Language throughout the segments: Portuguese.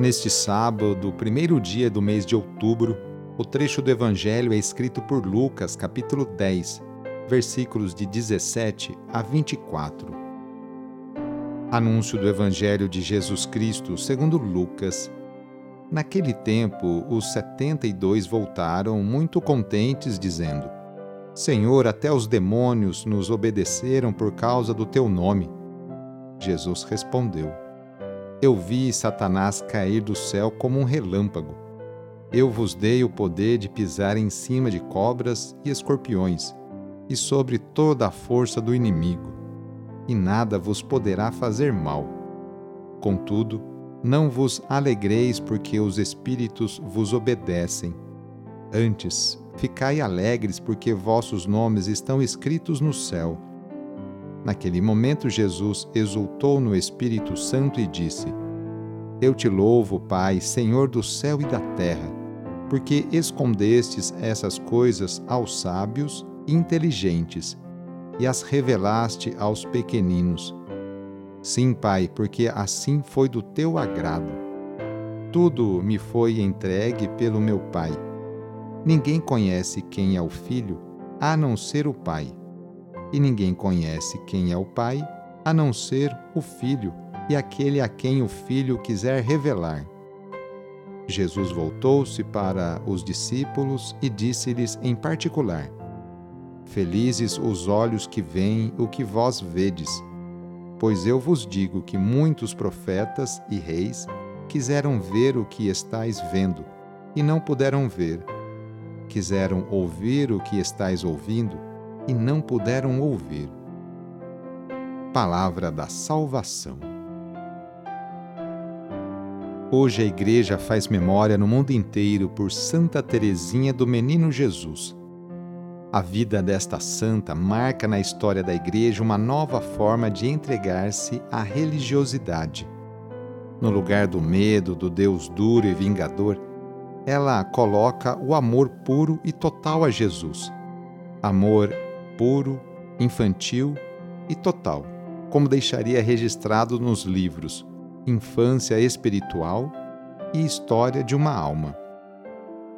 Neste sábado, primeiro dia do mês de outubro, o trecho do Evangelho é escrito por Lucas, capítulo 10, versículos de 17 a 24. Anúncio do Evangelho de Jesus Cristo segundo Lucas. Naquele tempo, os setenta e dois voltaram muito contentes, dizendo: Senhor, até os demônios nos obedeceram por causa do teu nome. Jesus respondeu: eu vi Satanás cair do céu como um relâmpago. Eu vos dei o poder de pisar em cima de cobras e escorpiões, e sobre toda a força do inimigo, e nada vos poderá fazer mal. Contudo, não vos alegreis porque os espíritos vos obedecem. Antes, ficai alegres porque vossos nomes estão escritos no céu. Naquele momento, Jesus exultou no Espírito Santo e disse: Eu te louvo, Pai, Senhor do céu e da terra, porque escondestes essas coisas aos sábios e inteligentes e as revelaste aos pequeninos. Sim, Pai, porque assim foi do teu agrado. Tudo me foi entregue pelo meu Pai. Ninguém conhece quem é o Filho, a não ser o Pai e ninguém conhece quem é o Pai a não ser o Filho e aquele a quem o Filho quiser revelar. Jesus voltou-se para os discípulos e disse-lhes em particular: Felizes os olhos que veem o que vós vedes, pois eu vos digo que muitos profetas e reis quiseram ver o que estáis vendo e não puderam ver, quiseram ouvir o que estáis ouvindo e não puderam ouvir. Palavra da Salvação. Hoje a Igreja faz memória no mundo inteiro por Santa Teresinha do Menino Jesus. A vida desta santa marca na história da Igreja uma nova forma de entregar-se à religiosidade. No lugar do medo do Deus duro e vingador, ela coloca o amor puro e total a Jesus. Amor puro, infantil e total, como deixaria registrado nos livros Infância Espiritual e História de uma Alma.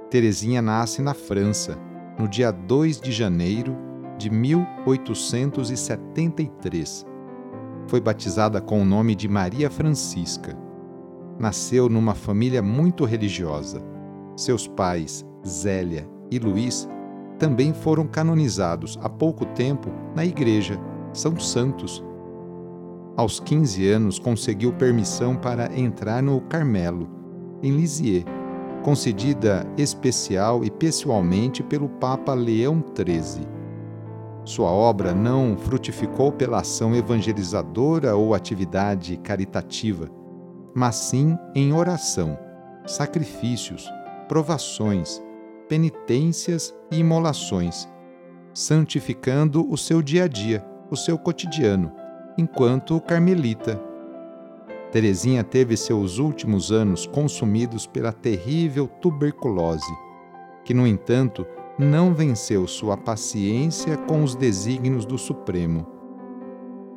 Teresinha nasce na França, no dia 2 de janeiro de 1873. Foi batizada com o nome de Maria Francisca. Nasceu numa família muito religiosa. Seus pais, Zélia e Luís, também foram canonizados há pouco tempo na Igreja, são santos. Aos 15 anos, conseguiu permissão para entrar no Carmelo, em Lisieux, concedida especial e pessoalmente pelo Papa Leão XIII. Sua obra não frutificou pela ação evangelizadora ou atividade caritativa, mas sim em oração, sacrifícios, provações, penitências e imolações, santificando o seu dia a dia, o seu cotidiano, enquanto carmelita. Teresinha teve seus últimos anos consumidos pela terrível tuberculose, que, no entanto, não venceu sua paciência com os desígnios do Supremo.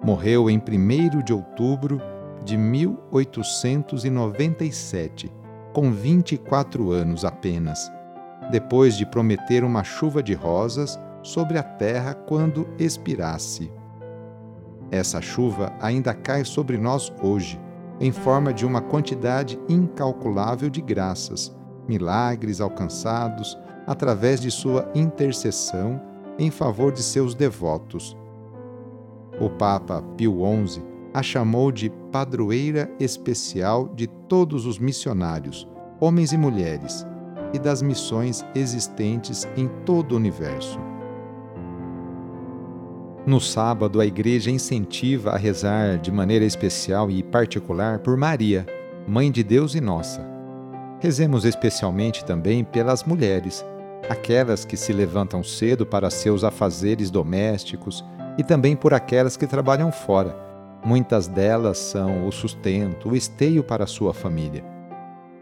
Morreu em 1 de outubro de 1897, com 24 anos apenas depois de prometer uma chuva de rosas sobre a terra quando expirasse. Essa chuva ainda cai sobre nós hoje, em forma de uma quantidade incalculável de graças, milagres alcançados, através de sua intercessão em favor de seus devotos. O Papa Pio XI a chamou de padroeira especial de todos os missionários, homens e mulheres, e das missões existentes em todo o universo. No sábado, a igreja incentiva a rezar de maneira especial e particular por Maria, Mãe de Deus e nossa. Rezemos especialmente também pelas mulheres, aquelas que se levantam cedo para seus afazeres domésticos e também por aquelas que trabalham fora. Muitas delas são o sustento, o esteio para sua família.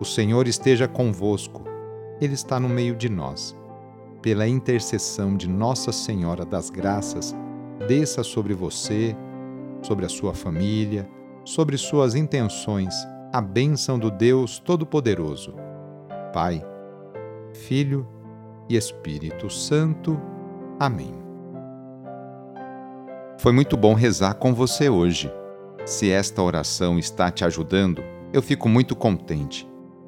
O Senhor esteja convosco, Ele está no meio de nós pela intercessão de Nossa Senhora das Graças, desça sobre você, sobre a sua família, sobre suas intenções, a bênção do Deus Todo-Poderoso. Pai, Filho e Espírito Santo. Amém. Foi muito bom rezar com você hoje. Se esta oração está te ajudando, eu fico muito contente.